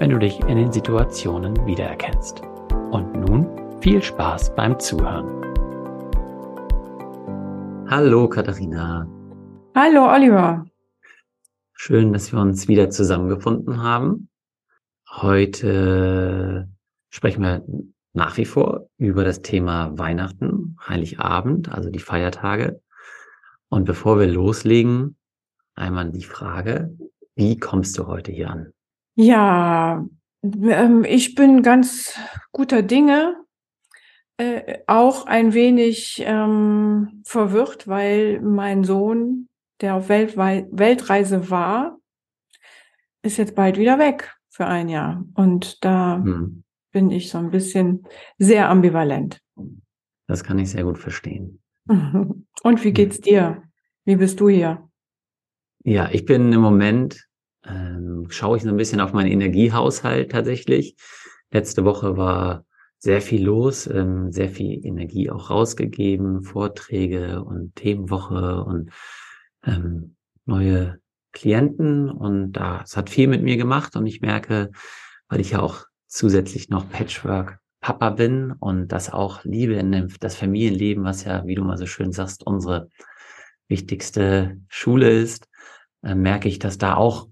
wenn du dich in den Situationen wiedererkennst. Und nun viel Spaß beim Zuhören. Hallo Katharina. Hallo Oliver. Schön, dass wir uns wieder zusammengefunden haben. Heute sprechen wir nach wie vor über das Thema Weihnachten, Heiligabend, also die Feiertage. Und bevor wir loslegen, einmal die Frage, wie kommst du heute hier an? Ja, ähm, ich bin ganz guter Dinge, äh, auch ein wenig ähm, verwirrt, weil mein Sohn, der auf Weltwei Weltreise war, ist jetzt bald wieder weg für ein Jahr. Und da hm. bin ich so ein bisschen sehr ambivalent. Das kann ich sehr gut verstehen. Und wie geht's dir? Wie bist du hier? Ja, ich bin im Moment ähm, schaue ich so ein bisschen auf meinen Energiehaushalt tatsächlich. Letzte Woche war sehr viel los, ähm, sehr viel Energie auch rausgegeben, Vorträge und Themenwoche und ähm, neue Klienten und das hat viel mit mir gemacht und ich merke, weil ich ja auch zusätzlich noch Patchwork Papa bin und das auch liebe in dem, das Familienleben, was ja, wie du mal so schön sagst, unsere wichtigste Schule ist, äh, merke ich, dass da auch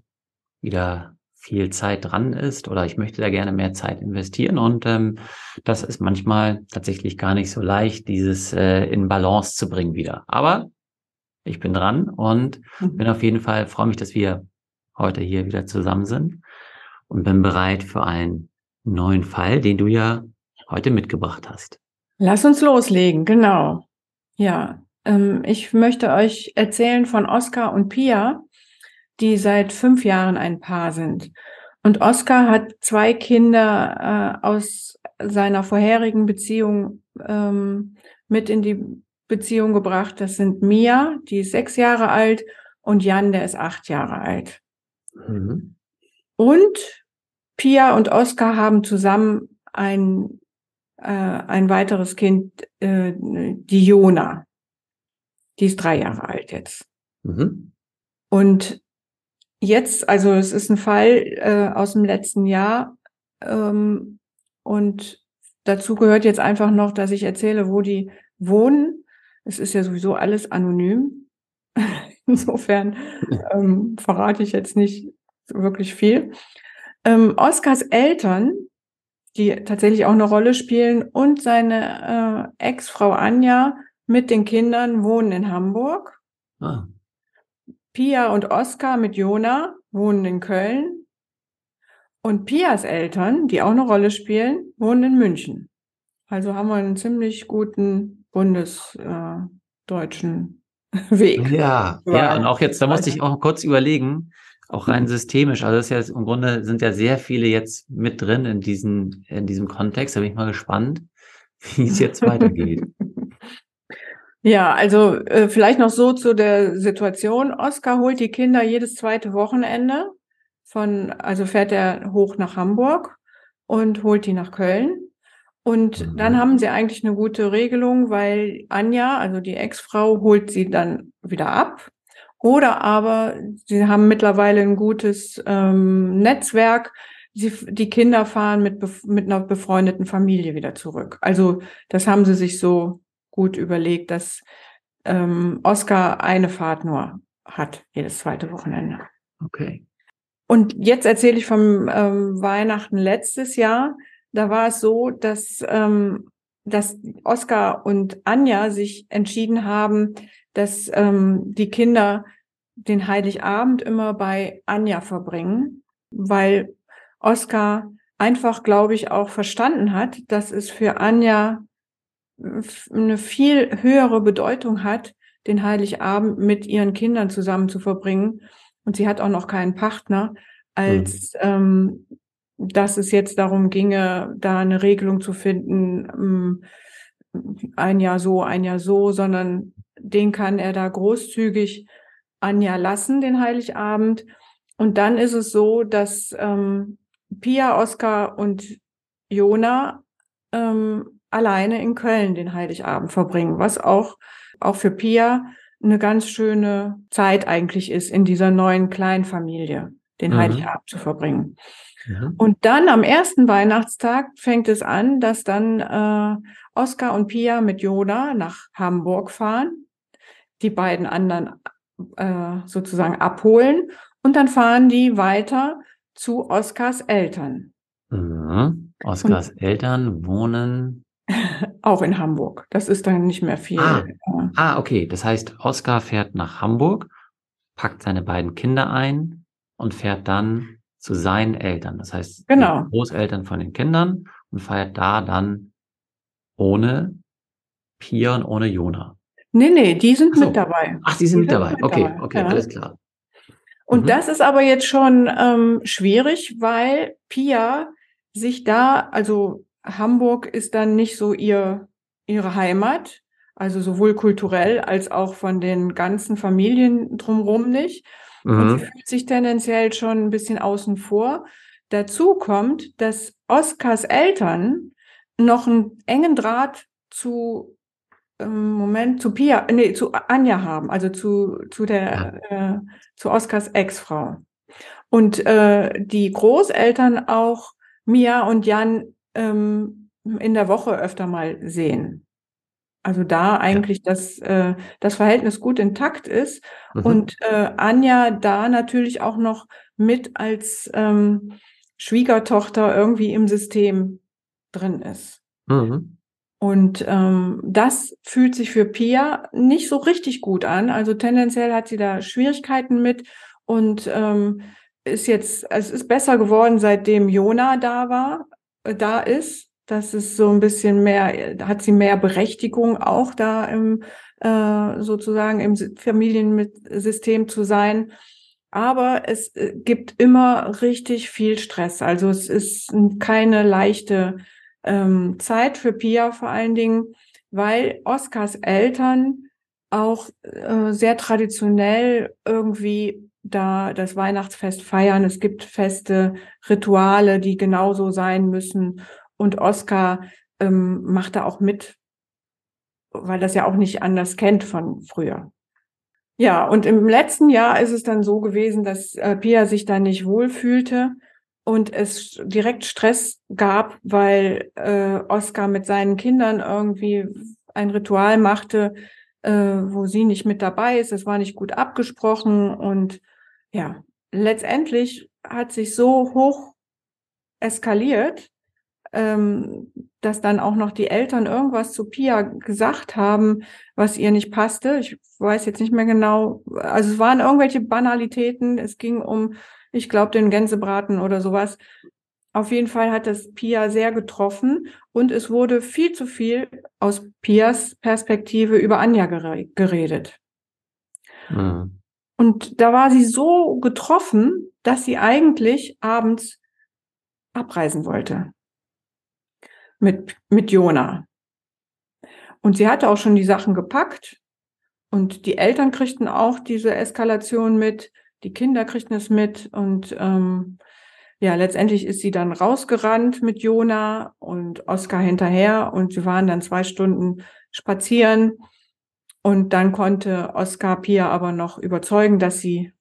wieder viel Zeit dran ist oder ich möchte da gerne mehr Zeit investieren und ähm, das ist manchmal tatsächlich gar nicht so leicht, dieses äh, in Balance zu bringen wieder. Aber ich bin dran und mhm. bin auf jeden Fall, freue mich, dass wir heute hier wieder zusammen sind und bin bereit für einen neuen Fall, den du ja heute mitgebracht hast. Lass uns loslegen, genau. Ja, ähm, ich möchte euch erzählen von Oskar und Pia die seit fünf Jahren ein Paar sind. Und Oskar hat zwei Kinder äh, aus seiner vorherigen Beziehung ähm, mit in die Beziehung gebracht. Das sind Mia, die ist sechs Jahre alt, und Jan, der ist acht Jahre alt. Mhm. Und Pia und Oskar haben zusammen ein, äh, ein weiteres Kind, äh, die Jona. Die ist drei Jahre alt jetzt. Mhm. Und jetzt, also es ist ein Fall äh, aus dem letzten Jahr ähm, und dazu gehört jetzt einfach noch, dass ich erzähle, wo die wohnen. Es ist ja sowieso alles anonym. Insofern ähm, verrate ich jetzt nicht wirklich viel. Ähm, Oskars Eltern, die tatsächlich auch eine Rolle spielen, und seine äh, Ex-Frau Anja mit den Kindern wohnen in Hamburg. Ah. Pia und Oskar mit Jona wohnen in Köln. Und Pias Eltern, die auch eine Rolle spielen, wohnen in München. Also haben wir einen ziemlich guten bundesdeutschen äh, Weg. Ja, ja, und auch jetzt, da musste ich auch kurz überlegen, auch rein systemisch. Also das ist ja im Grunde sind ja sehr viele jetzt mit drin in diesen, in diesem Kontext. Da bin ich mal gespannt, wie es jetzt weitergeht. Ja, also äh, vielleicht noch so zu der Situation. Oskar holt die Kinder jedes zweite Wochenende von, also fährt er hoch nach Hamburg und holt die nach Köln. Und mhm. dann haben sie eigentlich eine gute Regelung, weil Anja, also die Ex-Frau, holt sie dann wieder ab. Oder aber sie haben mittlerweile ein gutes ähm, Netzwerk. Sie, die Kinder fahren mit, mit einer befreundeten Familie wieder zurück. Also das haben sie sich so gut überlegt, dass ähm, Oscar eine Fahrt nur hat, jedes zweite Wochenende. Okay. Und jetzt erzähle ich vom ähm, Weihnachten letztes Jahr. Da war es so, dass, ähm, dass Oskar und Anja sich entschieden haben, dass ähm, die Kinder den Heiligabend immer bei Anja verbringen, weil Oskar einfach, glaube ich, auch verstanden hat, dass es für Anja eine viel höhere Bedeutung hat, den Heiligabend mit ihren Kindern zusammen zu verbringen. Und sie hat auch noch keinen Partner, als mhm. ähm, dass es jetzt darum ginge, da eine Regelung zu finden, ähm, ein Jahr so, ein Jahr so, sondern den kann er da großzügig Anja lassen, den Heiligabend. Und dann ist es so, dass ähm, Pia, Oskar und Jona ähm, alleine in Köln den Heiligabend verbringen, was auch, auch für Pia eine ganz schöne Zeit eigentlich ist, in dieser neuen Kleinfamilie den mhm. Heiligabend zu verbringen. Und dann am ersten Weihnachtstag fängt es an, dass dann äh, Oskar und Pia mit Jona nach Hamburg fahren, die beiden anderen äh, sozusagen abholen und dann fahren die weiter zu Oskars Eltern. Mhm. Oskars und, Eltern wohnen auch in Hamburg. Das ist dann nicht mehr viel. Ah, ah, okay. Das heißt, Oskar fährt nach Hamburg, packt seine beiden Kinder ein und fährt dann zu seinen Eltern. Das heißt, genau. Großeltern von den Kindern und feiert da dann ohne Pia und ohne Jona. Nee, nee, die sind so. mit dabei. Ach, die sind, die mit, sind dabei. mit okay, dabei. okay, ja. alles klar. Und mhm. das ist aber jetzt schon ähm, schwierig, weil Pia sich da, also Hamburg ist dann nicht so ihr, ihre Heimat, also sowohl kulturell als auch von den ganzen Familien drumherum nicht. Mhm. Und sie fühlt sich tendenziell schon ein bisschen außen vor. Dazu kommt, dass Oskars Eltern noch einen engen Draht zu ähm, Moment zu Pia, nee, zu Anja haben, also zu, zu der, äh, zu Oskars Ex-Frau. Und äh, die Großeltern auch Mia und Jan ähm, in der Woche öfter mal sehen. Also da eigentlich ja. das, äh, das Verhältnis gut intakt ist mhm. und äh, Anja da natürlich auch noch mit als ähm, Schwiegertochter irgendwie im System drin ist. Mhm. Und ähm, das fühlt sich für Pia nicht so richtig gut an. Also tendenziell hat sie da Schwierigkeiten mit und ähm, ist jetzt, es ist besser geworden, seitdem Jona da war, da ist. Das ist so ein bisschen mehr, hat sie mehr Berechtigung auch da im äh, sozusagen im Familiensystem zu sein. Aber es äh, gibt immer richtig viel Stress. Also es ist keine leichte ähm, Zeit für Pia vor allen Dingen, weil Oskars Eltern auch äh, sehr traditionell irgendwie da das Weihnachtsfest feiern. Es gibt feste Rituale, die genauso sein müssen. Und Oskar ähm, macht da auch mit, weil das ja auch nicht anders kennt von früher. Ja, und im letzten Jahr ist es dann so gewesen, dass äh, Pia sich da nicht wohlfühlte und es direkt Stress gab, weil äh, Oskar mit seinen Kindern irgendwie ein Ritual machte, äh, wo sie nicht mit dabei ist. Es war nicht gut abgesprochen und ja, letztendlich hat sich so hoch eskaliert, ähm, dass dann auch noch die Eltern irgendwas zu Pia gesagt haben, was ihr nicht passte. Ich weiß jetzt nicht mehr genau. Also es waren irgendwelche Banalitäten. Es ging um, ich glaube, den Gänsebraten oder sowas. Auf jeden Fall hat das Pia sehr getroffen und es wurde viel zu viel aus Pias Perspektive über Anja geredet. Mhm. Und da war sie so getroffen, dass sie eigentlich abends abreisen wollte. Mit, mit Jona. Und sie hatte auch schon die Sachen gepackt. Und die Eltern kriegten auch diese Eskalation mit. Die Kinder kriegten es mit. Und ähm, ja, letztendlich ist sie dann rausgerannt mit Jona und Oskar hinterher. Und sie waren dann zwei Stunden spazieren. Und dann konnte Oskar Pia aber noch überzeugen, dass sie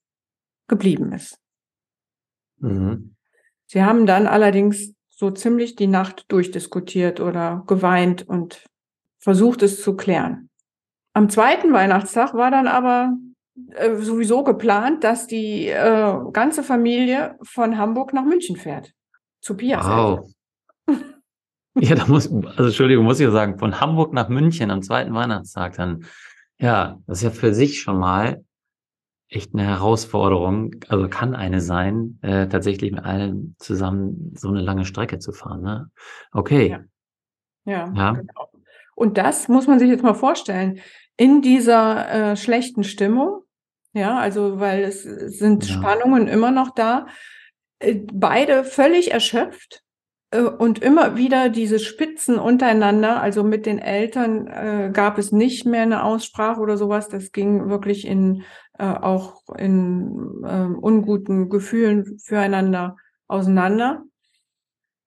geblieben ist. Mhm. Sie haben dann allerdings so ziemlich die Nacht durchdiskutiert oder geweint und versucht es zu klären. Am zweiten Weihnachtstag war dann aber äh, sowieso geplant, dass die äh, ganze Familie von Hamburg nach München fährt. Zu Pias. Wow. ja, da muss, also Entschuldigung, muss ich sagen, von Hamburg nach München am zweiten Weihnachtstag dann. Ja, das ist ja für sich schon mal echt eine Herausforderung, also kann eine sein, äh, tatsächlich mit allen zusammen so eine lange Strecke zu fahren. Ne? Okay. Ja, ja, ja. Genau. Und das muss man sich jetzt mal vorstellen. In dieser äh, schlechten Stimmung, ja, also weil es sind ja. Spannungen immer noch da, äh, beide völlig erschöpft, äh, und immer wieder diese Spitzen untereinander, also mit den Eltern äh, gab es nicht mehr eine Aussprache oder sowas. Das ging wirklich in auch in äh, unguten Gefühlen füreinander auseinander.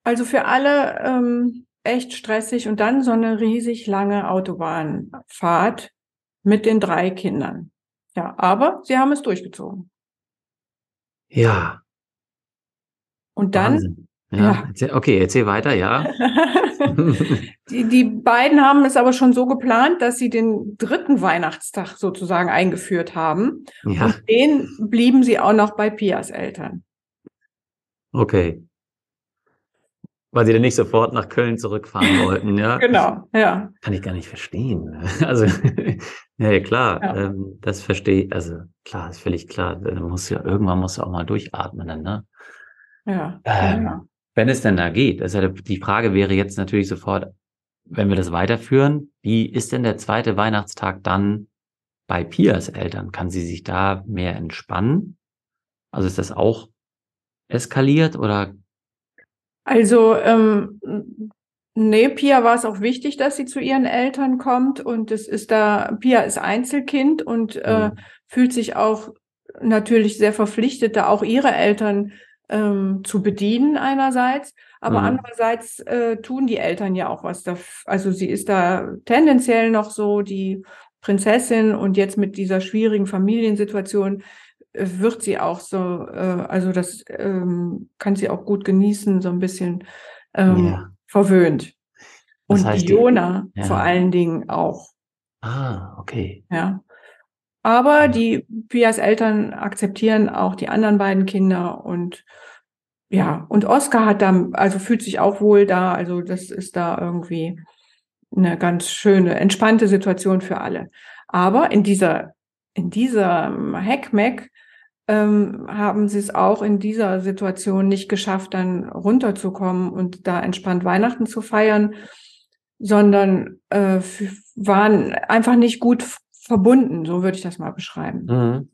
Also für alle ähm, echt stressig und dann so eine riesig lange Autobahnfahrt mit den drei Kindern. Ja, aber sie haben es durchgezogen. Ja. Und dann Wahnsinn. Ja, ja. Okay, erzähl weiter, ja. die, die beiden haben es aber schon so geplant, dass sie den dritten Weihnachtstag sozusagen eingeführt haben. Ja. Und den blieben sie auch noch bei Pias Eltern. Okay. Weil sie dann nicht sofort nach Köln zurückfahren wollten, ja? genau, ja. Kann ich gar nicht verstehen. Also, ja, klar, ja. Ähm, das verstehe ich, also klar, ist völlig klar. Muss ja, irgendwann muss du auch mal durchatmen, dann, ne? Ja. Ähm, ja. Wenn es denn da geht, also die Frage wäre jetzt natürlich sofort, wenn wir das weiterführen, wie ist denn der zweite Weihnachtstag dann bei Pias Eltern? Kann sie sich da mehr entspannen? Also ist das auch eskaliert oder? Also ähm, nee, Pia war es auch wichtig, dass sie zu ihren Eltern kommt und es ist da, Pia ist Einzelkind und äh, mhm. fühlt sich auch natürlich sehr verpflichtet, da auch ihre Eltern ähm, zu bedienen einerseits, aber mhm. andererseits äh, tun die Eltern ja auch was da. Also sie ist da tendenziell noch so die Prinzessin und jetzt mit dieser schwierigen Familiensituation wird sie auch so, äh, also das ähm, kann sie auch gut genießen, so ein bisschen ähm, ja. verwöhnt. und heißt Jona die, ja. vor allen Dingen auch. Ah, okay. Ja. Aber die Pias Eltern akzeptieren auch die anderen beiden Kinder und ja, und Oscar hat da, also fühlt sich auch wohl da, also das ist da irgendwie eine ganz schöne, entspannte Situation für alle. Aber in dieser, in dieser Hackmack ähm, haben sie es auch in dieser Situation nicht geschafft, dann runterzukommen und da entspannt Weihnachten zu feiern, sondern äh, waren einfach nicht gut verbunden, so würde ich das mal beschreiben. Mhm.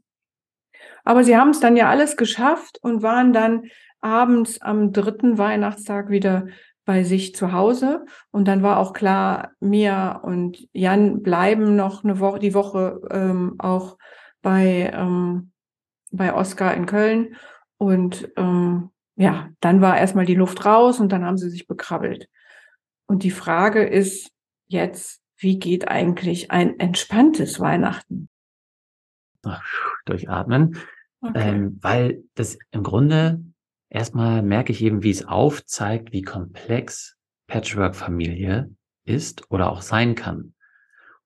Aber sie haben es dann ja alles geschafft und waren dann abends am dritten Weihnachtstag wieder bei sich zu Hause. Und dann war auch klar, Mia und Jan bleiben noch eine Woche, die Woche ähm, auch bei, ähm, bei Oskar in Köln. Und ähm, ja, dann war erstmal die Luft raus und dann haben sie sich bekrabbelt. Und die Frage ist jetzt, wie geht eigentlich ein entspanntes Weihnachten? Ach, durchatmen. Okay. Ähm, weil das im Grunde erstmal merke ich eben, wie es aufzeigt, wie komplex Patchwork-Familie ist oder auch sein kann.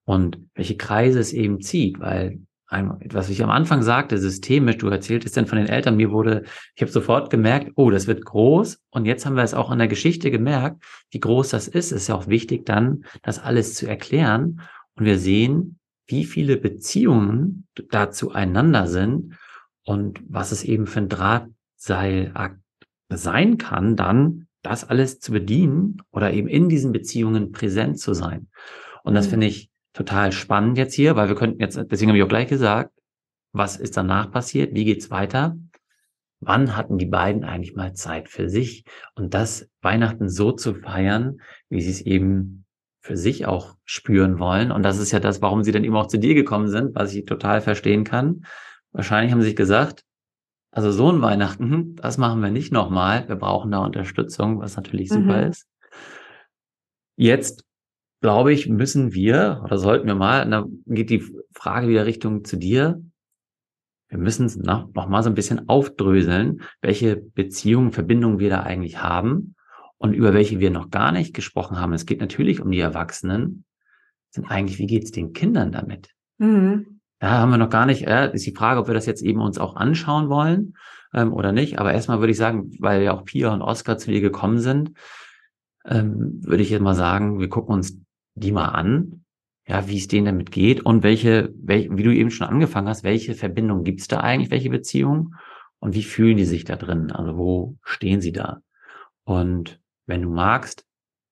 Und welche Kreise es eben zieht, weil was ich am Anfang sagte, systemisch, du erzähltest dann von den Eltern, mir wurde, ich habe sofort gemerkt, oh, das wird groß. Und jetzt haben wir es auch in der Geschichte gemerkt, wie groß das ist. Es ist ja auch wichtig dann, das alles zu erklären. Und wir sehen, wie viele Beziehungen da zueinander sind und was es eben für ein Drahtseilakt sein kann, dann das alles zu bedienen oder eben in diesen Beziehungen präsent zu sein. Und das mhm. finde ich total spannend jetzt hier, weil wir könnten jetzt, deswegen habe ich auch gleich gesagt, Was ist danach passiert? Wie geht's weiter? Wann hatten die beiden eigentlich mal Zeit für sich? Und das Weihnachten so zu feiern, wie sie es eben für sich auch spüren wollen. Und das ist ja das, warum sie dann eben auch zu dir gekommen sind, was ich total verstehen kann. Wahrscheinlich haben sie sich gesagt, also so ein Weihnachten, das machen wir nicht nochmal. Wir brauchen da Unterstützung, was natürlich super mhm. ist. Jetzt, glaube ich, müssen wir oder sollten wir mal, da geht die Frage wieder Richtung zu dir. Wir müssen es noch, noch mal so ein bisschen aufdröseln, welche Beziehungen, Verbindungen wir da eigentlich haben und über welche wir noch gar nicht gesprochen haben. Es geht natürlich um die Erwachsenen. Sind eigentlich, wie geht es den Kindern damit? Mhm. Da haben wir noch gar nicht, äh, ist die Frage, ob wir das jetzt eben uns auch anschauen wollen ähm, oder nicht. Aber erstmal würde ich sagen, weil ja auch Pia und Oskar zu dir gekommen sind, ähm, würde ich jetzt mal sagen, wir gucken uns die mal an, ja, wie es denen damit geht und welche, welche, wie du eben schon angefangen hast, welche Verbindung gibt es da eigentlich, welche Beziehungen und wie fühlen die sich da drin? Also wo stehen sie da? Und wenn du magst,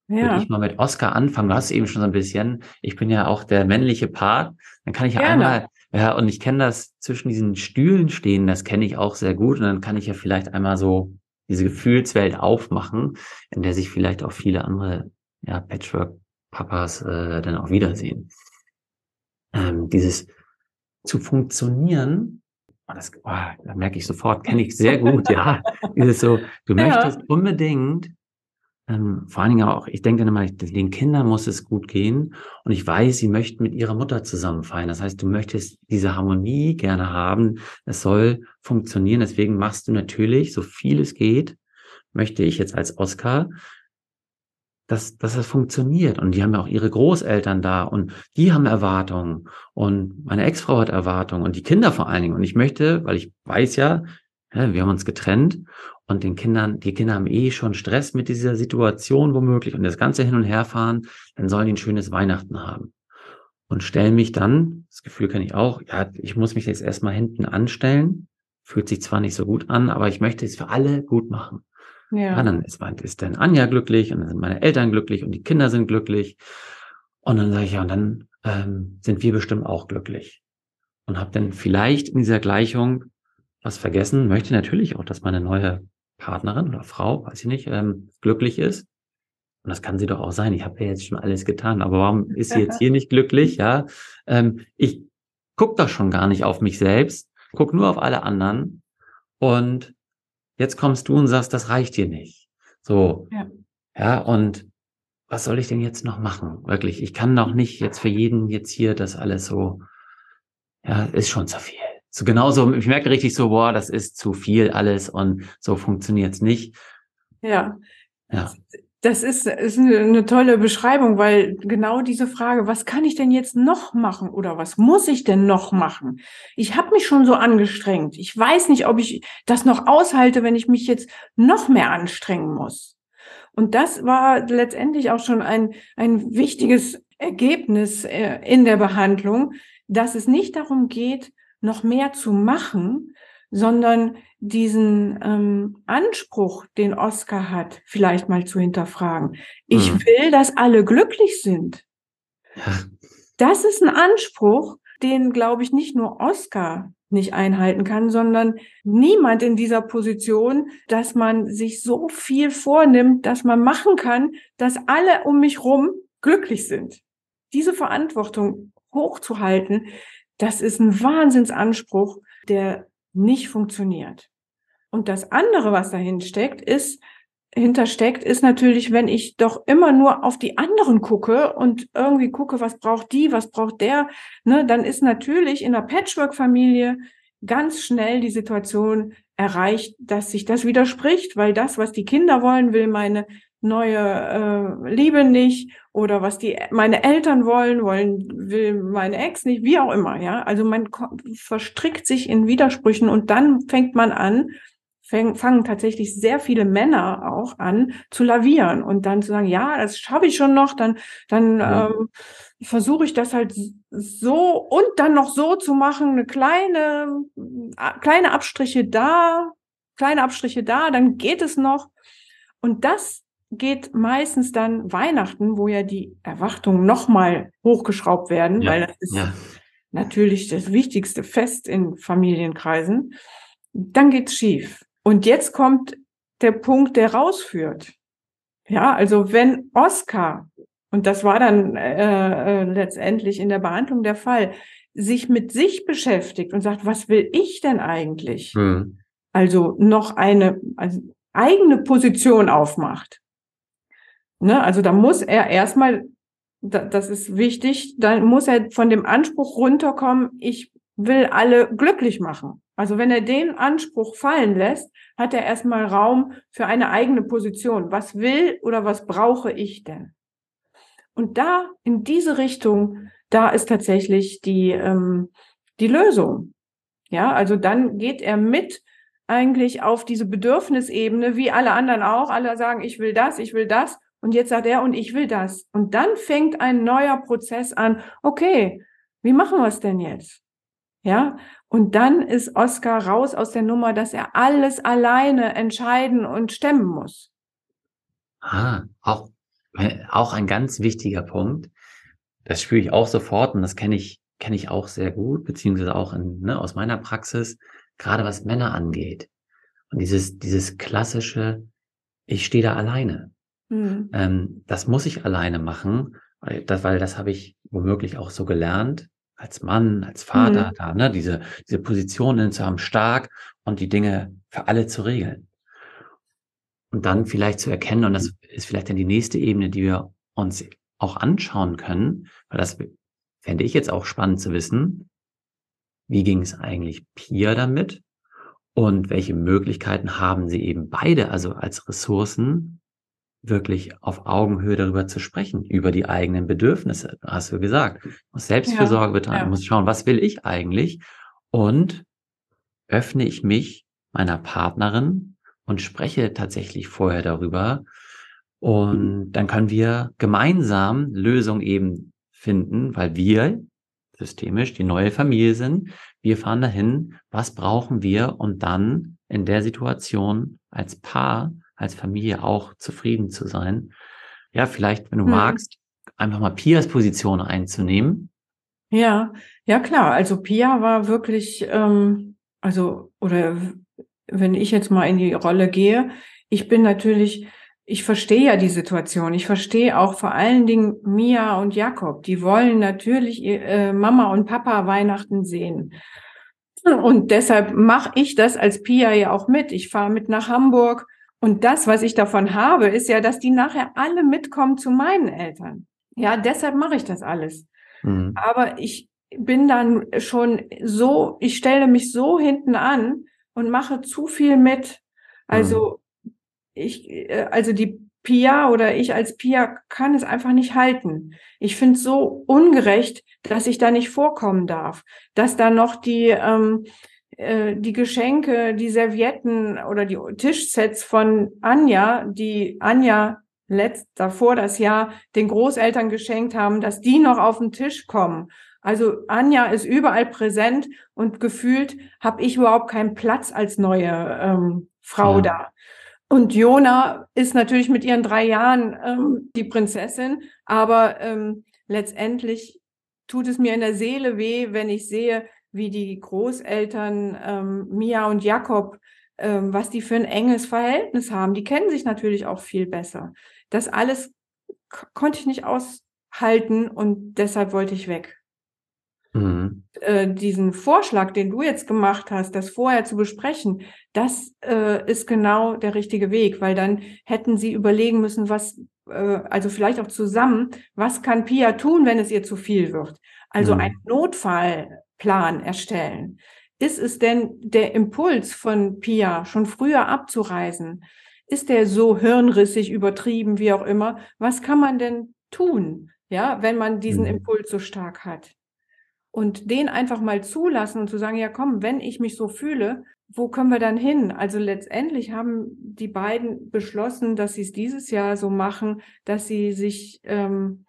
ja. würde ich mal mit Oskar anfangen. Du hast eben schon so ein bisschen, ich bin ja auch der männliche Part, dann kann ich ja Gerne. einmal ja, und ich kenne das zwischen diesen Stühlen stehen, das kenne ich auch sehr gut. Und dann kann ich ja vielleicht einmal so diese Gefühlswelt aufmachen, in der sich vielleicht auch viele andere ja, Patchwork-Papas äh, dann auch wiedersehen. Ähm, dieses zu funktionieren, oh, das, oh, da merke ich sofort, kenne ich sehr gut, ja. Dieses so, du ja. möchtest unbedingt ähm, vor allen Dingen auch, ich denke dann immer, den Kindern muss es gut gehen und ich weiß, sie möchten mit ihrer Mutter zusammen feiern. Das heißt, du möchtest diese Harmonie gerne haben. Es soll funktionieren. Deswegen machst du natürlich, so viel es geht, möchte ich jetzt als Oscar, dass, dass das funktioniert. Und die haben ja auch ihre Großeltern da und die haben Erwartungen und meine Ex-Frau hat Erwartungen und die Kinder vor allen Dingen. Und ich möchte, weil ich weiß ja, wir haben uns getrennt und den Kindern, die Kinder haben eh schon Stress mit dieser Situation womöglich und das ganze Hin- und Herfahren, dann sollen die ein schönes Weihnachten haben. Und stellen mich dann, das Gefühl kenne ich auch, ja, ich muss mich jetzt erstmal hinten anstellen. Fühlt sich zwar nicht so gut an, aber ich möchte es für alle gut machen. Ja. ja dann ist, ist dann Anja glücklich und dann sind meine Eltern glücklich und die Kinder sind glücklich. Und dann sage ich, ja, und dann ähm, sind wir bestimmt auch glücklich. Und habe dann vielleicht in dieser Gleichung was vergessen, möchte natürlich auch, dass meine neue Partnerin oder Frau, weiß ich nicht, ähm, glücklich ist. Und das kann sie doch auch sein. Ich habe ja jetzt schon alles getan, aber warum ist sie jetzt hier nicht glücklich? Ja, ähm, ich guck doch schon gar nicht auf mich selbst, guck nur auf alle anderen. Und jetzt kommst du und sagst, das reicht dir nicht. So, ja, ja und was soll ich denn jetzt noch machen? Wirklich, ich kann doch nicht jetzt für jeden jetzt hier das alles so, ja, ist schon zu viel. So genauso, ich merke richtig so, boah, das ist zu viel alles und so funktioniert's nicht. Ja. Ja. Das ist, ist eine tolle Beschreibung, weil genau diese Frage, was kann ich denn jetzt noch machen oder was muss ich denn noch machen? Ich habe mich schon so angestrengt. Ich weiß nicht, ob ich das noch aushalte, wenn ich mich jetzt noch mehr anstrengen muss. Und das war letztendlich auch schon ein, ein wichtiges Ergebnis äh, in der Behandlung, dass es nicht darum geht, noch mehr zu machen, sondern diesen ähm, Anspruch, den Oscar hat, vielleicht mal zu hinterfragen. Ich mhm. will, dass alle glücklich sind. Ja. Das ist ein Anspruch, den, glaube ich, nicht nur Oscar nicht einhalten kann, sondern niemand in dieser Position, dass man sich so viel vornimmt, dass man machen kann, dass alle um mich rum glücklich sind. Diese Verantwortung hochzuhalten, das ist ein Wahnsinnsanspruch, der nicht funktioniert. Und das andere, was dahin steckt, ist, hintersteckt, ist natürlich, wenn ich doch immer nur auf die anderen gucke und irgendwie gucke, was braucht die, was braucht der, ne, dann ist natürlich in der Patchwork-Familie ganz schnell die Situation erreicht, dass sich das widerspricht, weil das, was die Kinder wollen, will meine neue äh, Liebe nicht oder was die meine Eltern wollen, wollen will meine Ex nicht, wie auch immer, ja. Also man verstrickt sich in Widersprüchen und dann fängt man an, fäng, fangen tatsächlich sehr viele Männer auch an zu lavieren und dann zu sagen, ja, das schaffe ich schon noch, dann dann ja. ähm, versuche ich das halt so und dann noch so zu machen, eine kleine kleine Abstriche da, kleine Abstriche da, dann geht es noch und das geht meistens dann Weihnachten, wo ja die Erwartungen nochmal hochgeschraubt werden, ja, weil das ist, ja. natürlich das wichtigste Fest in Familienkreisen, dann geht's schief. Und jetzt kommt der Punkt, der rausführt. Ja, also wenn Oscar, und das war dann äh, äh, letztendlich in der Behandlung der Fall, sich mit sich beschäftigt und sagt, was will ich denn eigentlich? Hm. Also noch eine also eigene Position aufmacht. Ne, also da muss er erstmal, das ist wichtig, dann muss er von dem Anspruch runterkommen, ich will alle glücklich machen. Also wenn er den Anspruch fallen lässt, hat er erstmal Raum für eine eigene Position. Was will oder was brauche ich denn? Und da in diese Richtung, da ist tatsächlich die, ähm, die Lösung. Ja, also dann geht er mit eigentlich auf diese Bedürfnisebene, wie alle anderen auch. Alle sagen, ich will das, ich will das. Und jetzt sagt er, und ich will das. Und dann fängt ein neuer Prozess an. Okay, wie machen wir es denn jetzt? Ja, und dann ist Oscar raus aus der Nummer, dass er alles alleine entscheiden und stemmen muss. Ah, auch, auch ein ganz wichtiger Punkt. Das spüre ich auch sofort und das kenne ich, kenne ich auch sehr gut, beziehungsweise auch in, ne, aus meiner Praxis, gerade was Männer angeht. Und dieses, dieses klassische, ich stehe da alleine. Mhm. Ähm, das muss ich alleine machen, weil das, weil das habe ich womöglich auch so gelernt als Mann, als Vater, mhm. da, ne, diese, diese Positionen zu haben, stark und die Dinge für alle zu regeln. Und dann vielleicht zu erkennen, und das ist vielleicht dann die nächste Ebene, die wir uns auch anschauen können, weil das fände ich jetzt auch spannend zu wissen, wie ging es eigentlich Pia damit und welche Möglichkeiten haben sie eben beide, also als Ressourcen, wirklich auf Augenhöhe darüber zu sprechen, über die eigenen Bedürfnisse, hast du gesagt. Muss Selbstfürsorge ja, betreiben, ja. muss schauen, was will ich eigentlich? Und öffne ich mich meiner Partnerin und spreche tatsächlich vorher darüber. Und dann können wir gemeinsam Lösungen eben finden, weil wir systemisch die neue Familie sind. Wir fahren dahin, was brauchen wir und dann in der Situation als Paar als Familie auch zufrieden zu sein. Ja, vielleicht, wenn du hm. magst, einfach mal Pias Position einzunehmen. Ja, ja klar. Also Pia war wirklich, ähm, also, oder wenn ich jetzt mal in die Rolle gehe, ich bin natürlich, ich verstehe ja die Situation. Ich verstehe auch vor allen Dingen Mia und Jakob. Die wollen natürlich äh, Mama und Papa Weihnachten sehen. Und deshalb mache ich das als Pia ja auch mit. Ich fahre mit nach Hamburg und das, was ich davon habe, ist ja, dass die nachher alle mitkommen zu meinen Eltern. Ja, deshalb mache ich das alles. Mhm. Aber ich bin dann schon so, ich stelle mich so hinten an und mache zu viel mit. Also mhm. ich, äh, also die Pia oder ich als Pia kann es einfach nicht halten. Ich finde es so ungerecht, dass ich da nicht vorkommen darf, dass da noch die ähm, äh, die Geschenke, die Servietten oder die Tischsets von Anja, die Anja letzt davor das Jahr den Großeltern geschenkt haben, dass die noch auf den Tisch kommen. Also Anja ist überall präsent und gefühlt habe ich überhaupt keinen Platz als neue ähm, Frau ja. da. Und Jona ist natürlich mit ihren drei Jahren ähm, die Prinzessin, aber ähm, letztendlich tut es mir in der Seele weh, wenn ich sehe, wie die Großeltern ähm, Mia und Jakob, ähm, was die für ein enges Verhältnis haben. Die kennen sich natürlich auch viel besser. Das alles konnte ich nicht aushalten und deshalb wollte ich weg. Mhm. Äh, diesen Vorschlag, den du jetzt gemacht hast, das vorher zu besprechen, das äh, ist genau der richtige Weg, weil dann hätten sie überlegen müssen, was, äh, also vielleicht auch zusammen, was kann Pia tun, wenn es ihr zu viel wird? Also mhm. ein Notfall, Plan erstellen. Ist es denn der Impuls von Pia, schon früher abzureisen? Ist der so hirnrissig, übertrieben, wie auch immer? Was kann man denn tun, ja, wenn man diesen mhm. Impuls so stark hat? Und den einfach mal zulassen und zu sagen, ja komm, wenn ich mich so fühle, wo können wir dann hin? Also letztendlich haben die beiden beschlossen, dass sie es dieses Jahr so machen, dass sie sich, ähm,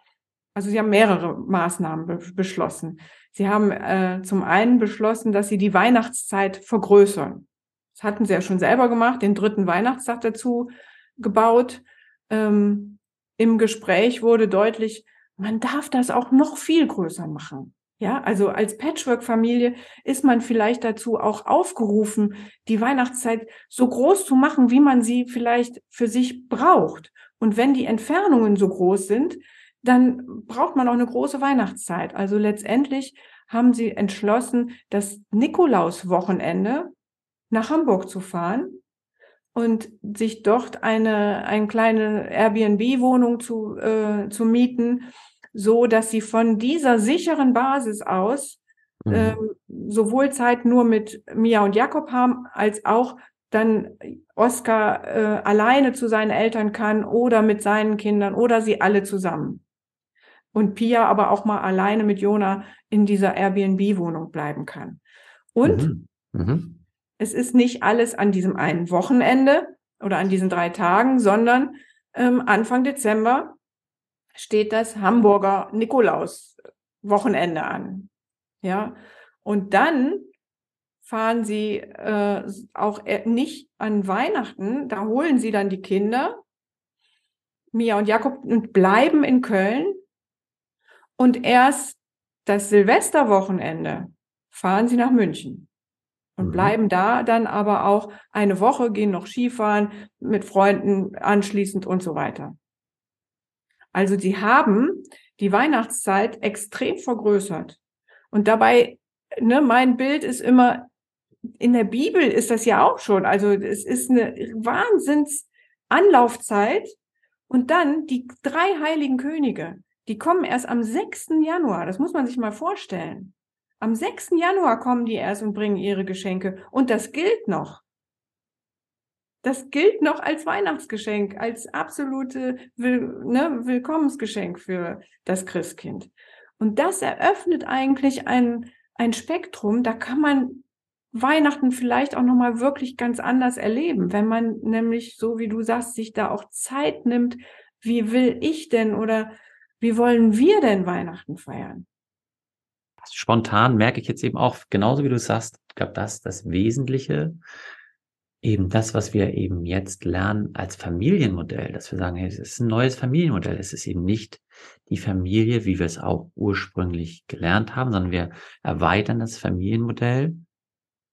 also sie haben mehrere Maßnahmen be beschlossen. Sie haben äh, zum einen beschlossen, dass sie die Weihnachtszeit vergrößern. Das hatten sie ja schon selber gemacht, den dritten Weihnachtstag dazu gebaut. Ähm, Im Gespräch wurde deutlich, man darf das auch noch viel größer machen. Ja, also als Patchwork-Familie ist man vielleicht dazu auch aufgerufen, die Weihnachtszeit so groß zu machen, wie man sie vielleicht für sich braucht. Und wenn die Entfernungen so groß sind, dann braucht man auch eine große Weihnachtszeit. Also letztendlich haben sie entschlossen, das Nikolaus-Wochenende nach Hamburg zu fahren und sich dort eine, eine kleine Airbnb-Wohnung zu, äh, zu mieten so dass sie von dieser sicheren Basis aus mhm. äh, sowohl Zeit nur mit Mia und Jakob haben, als auch dann Oscar äh, alleine zu seinen Eltern kann oder mit seinen Kindern oder sie alle zusammen. Und Pia aber auch mal alleine mit Jona in dieser Airbnb-Wohnung bleiben kann. Und mhm. Mhm. es ist nicht alles an diesem einen Wochenende oder an diesen drei Tagen, sondern ähm, Anfang Dezember steht das Hamburger Nikolaus-Wochenende an. Ja, und dann fahren sie äh, auch äh, nicht an Weihnachten, da holen sie dann die Kinder, Mia und Jakob, und bleiben in Köln. Und erst das Silvesterwochenende fahren sie nach München und mhm. bleiben da dann aber auch eine Woche, gehen noch Skifahren mit Freunden anschließend und so weiter. Also sie haben die Weihnachtszeit extrem vergrößert. Und dabei, ne, mein Bild ist immer, in der Bibel ist das ja auch schon. Also es ist eine Wahnsinns Anlaufzeit. Und dann die drei heiligen Könige, die kommen erst am 6. Januar. Das muss man sich mal vorstellen. Am 6. Januar kommen die erst und bringen ihre Geschenke. Und das gilt noch das gilt noch als Weihnachtsgeschenk, als absolute Will ne, Willkommensgeschenk für das Christkind. Und das eröffnet eigentlich ein, ein Spektrum, da kann man Weihnachten vielleicht auch nochmal wirklich ganz anders erleben, wenn man nämlich, so wie du sagst, sich da auch Zeit nimmt, wie will ich denn oder wie wollen wir denn Weihnachten feiern? Spontan merke ich jetzt eben auch, genauso wie du sagst, ich glaube, das das Wesentliche, eben das, was wir eben jetzt lernen als Familienmodell, dass wir sagen, hey, es ist ein neues Familienmodell. Es ist eben nicht die Familie, wie wir es auch ursprünglich gelernt haben, sondern wir erweitern das Familienmodell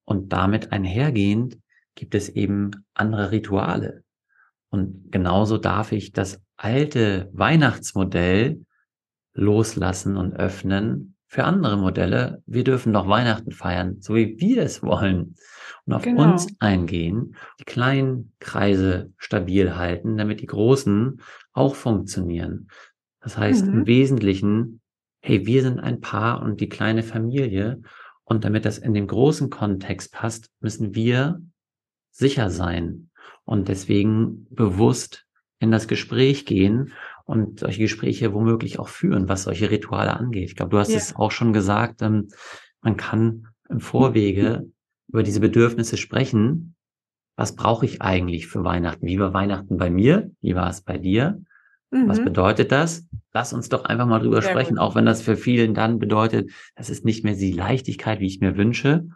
und damit einhergehend gibt es eben andere Rituale. Und genauso darf ich das alte Weihnachtsmodell loslassen und öffnen für andere Modelle. Wir dürfen doch Weihnachten feiern, so wie wir es wollen und auf genau. uns eingehen, die kleinen Kreise stabil halten, damit die großen auch funktionieren. Das heißt mhm. im Wesentlichen, hey, wir sind ein Paar und die kleine Familie. Und damit das in den großen Kontext passt, müssen wir sicher sein und deswegen bewusst in das Gespräch gehen und solche Gespräche womöglich auch führen, was solche Rituale angeht. Ich glaube, du hast ja. es auch schon gesagt, ähm, man kann im Vorwege über diese Bedürfnisse sprechen. Was brauche ich eigentlich für Weihnachten? Wie war Weihnachten bei mir? Wie war es bei dir? Mhm. Was bedeutet das? Lass uns doch einfach mal drüber Sehr sprechen, gut. auch wenn das für vielen dann bedeutet, das ist nicht mehr die Leichtigkeit, wie ich mir wünsche,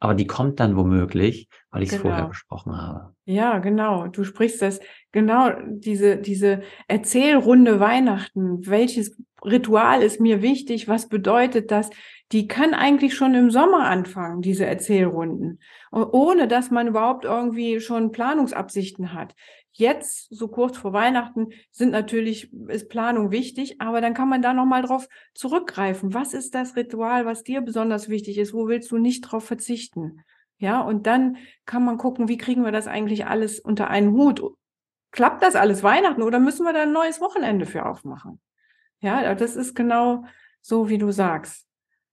aber die kommt dann womöglich, weil ich es genau. vorher besprochen habe. Ja, genau. Du sprichst das genau diese diese Erzählrunde Weihnachten. Welches Ritual ist mir wichtig? Was bedeutet das? Die kann eigentlich schon im Sommer anfangen, diese Erzählrunden, ohne dass man überhaupt irgendwie schon Planungsabsichten hat. Jetzt, so kurz vor Weihnachten, sind natürlich, ist Planung wichtig, aber dann kann man da nochmal drauf zurückgreifen. Was ist das Ritual, was dir besonders wichtig ist? Wo willst du nicht drauf verzichten? Ja, und dann kann man gucken, wie kriegen wir das eigentlich alles unter einen Hut? Klappt das alles Weihnachten oder müssen wir da ein neues Wochenende für aufmachen? Ja, das ist genau so, wie du sagst.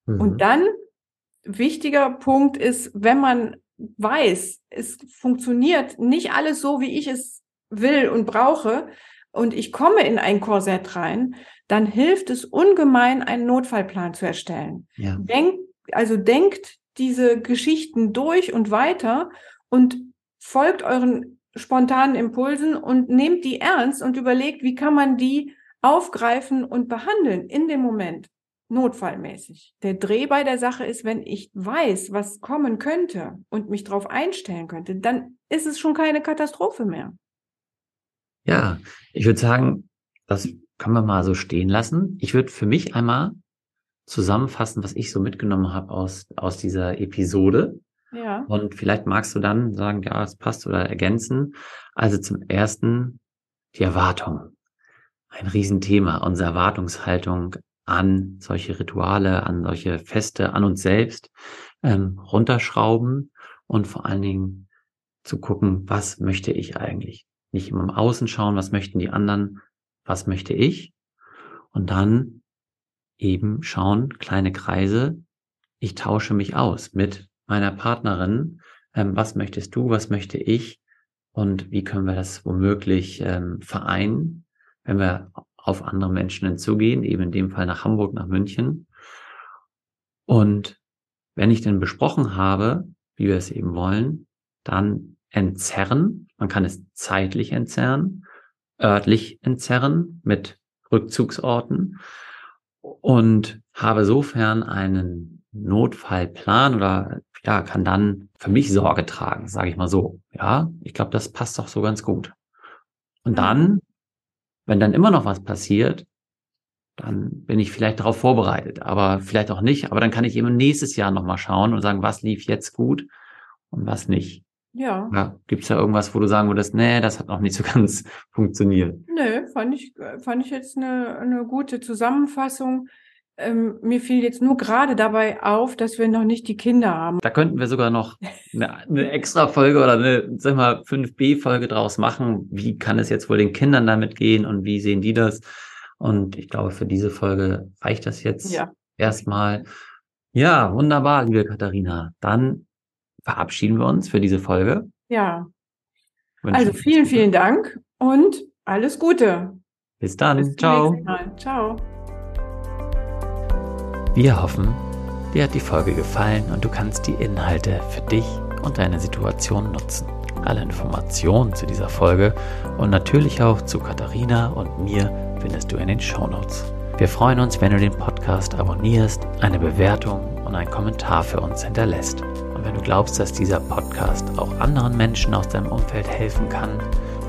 Mhm. Und dann, wichtiger Punkt ist, wenn man weiß, es funktioniert nicht alles so, wie ich es will und brauche und ich komme in ein Korsett rein, dann hilft es ungemein, einen Notfallplan zu erstellen. Ja. Denkt, also denkt diese Geschichten durch und weiter und folgt euren spontanen Impulsen und nehmt die ernst und überlegt, wie kann man die aufgreifen und behandeln in dem Moment, notfallmäßig. Der Dreh bei der Sache ist, wenn ich weiß, was kommen könnte und mich darauf einstellen könnte, dann ist es schon keine Katastrophe mehr. Ja, ich würde sagen, das können wir mal so stehen lassen. Ich würde für mich einmal zusammenfassen, was ich so mitgenommen habe aus, aus dieser Episode. Ja. Und vielleicht magst du dann sagen, ja, es passt oder ergänzen. Also zum ersten die Erwartung. Ein Riesenthema, unsere Erwartungshaltung an solche Rituale, an solche Feste, an uns selbst ähm, runterschrauben und vor allen Dingen zu gucken, was möchte ich eigentlich? Nicht immer im Außen schauen, was möchten die anderen, was möchte ich? Und dann eben schauen, kleine Kreise, ich tausche mich aus mit meiner Partnerin, ähm, was möchtest du, was möchte ich und wie können wir das womöglich ähm, vereinen, wenn wir auf andere Menschen hinzugehen, eben in dem Fall nach Hamburg, nach München. Und wenn ich denn besprochen habe, wie wir es eben wollen, dann entzerren. Man kann es zeitlich entzerren, örtlich entzerren mit Rückzugsorten und habe sofern einen Notfallplan oder ja, kann dann für mich Sorge tragen, sage ich mal so. Ja, ich glaube, das passt doch so ganz gut. Und dann, wenn dann immer noch was passiert, dann bin ich vielleicht darauf vorbereitet, aber vielleicht auch nicht. Aber dann kann ich eben nächstes Jahr nochmal schauen und sagen, was lief jetzt gut und was nicht. Ja. ja Gibt es da irgendwas, wo du sagen würdest, nee, das hat noch nicht so ganz funktioniert? Nö, fand ich, fand ich jetzt eine, eine gute Zusammenfassung. Ähm, mir fiel jetzt nur gerade dabei auf, dass wir noch nicht die Kinder haben. Da könnten wir sogar noch eine, eine extra Folge oder eine, sag mal, 5b-Folge draus machen. Wie kann es jetzt wohl den Kindern damit gehen und wie sehen die das? Und ich glaube, für diese Folge reicht das jetzt Ja. erstmal. Ja, wunderbar, liebe Katharina. Dann verabschieden wir uns für diese Folge. Ja. Wünschen Also vielen, vielen Dank und alles Gute. Bis dann. Bis Ciao. Ciao. Wir hoffen, dir hat die Folge gefallen und du kannst die Inhalte für dich und deine Situation nutzen. Alle Informationen zu dieser Folge und natürlich auch zu Katharina und mir findest du in den Shownotes. Wir freuen uns, wenn du den Podcast abonnierst, eine Bewertung und einen Kommentar für uns hinterlässt. Wenn du glaubst, dass dieser Podcast auch anderen Menschen aus deinem Umfeld helfen kann,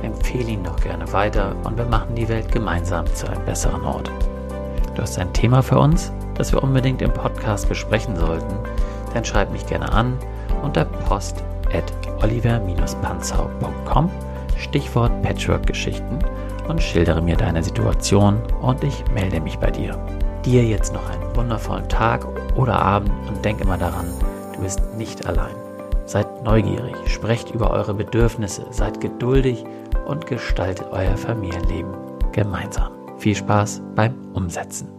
empfehle ihn doch gerne weiter und wir machen die Welt gemeinsam zu einem besseren Ort. Du hast ein Thema für uns, das wir unbedingt im Podcast besprechen sollten, dann schreib mich gerne an unter post at oliver-panzau.com, Stichwort Patchwork-Geschichten und schildere mir deine Situation und ich melde mich bei dir. Dir jetzt noch einen wundervollen Tag oder Abend und denk immer daran, du bist nicht allein. Seid neugierig, sprecht über eure Bedürfnisse, seid geduldig und gestaltet euer Familienleben gemeinsam. Viel Spaß beim Umsetzen.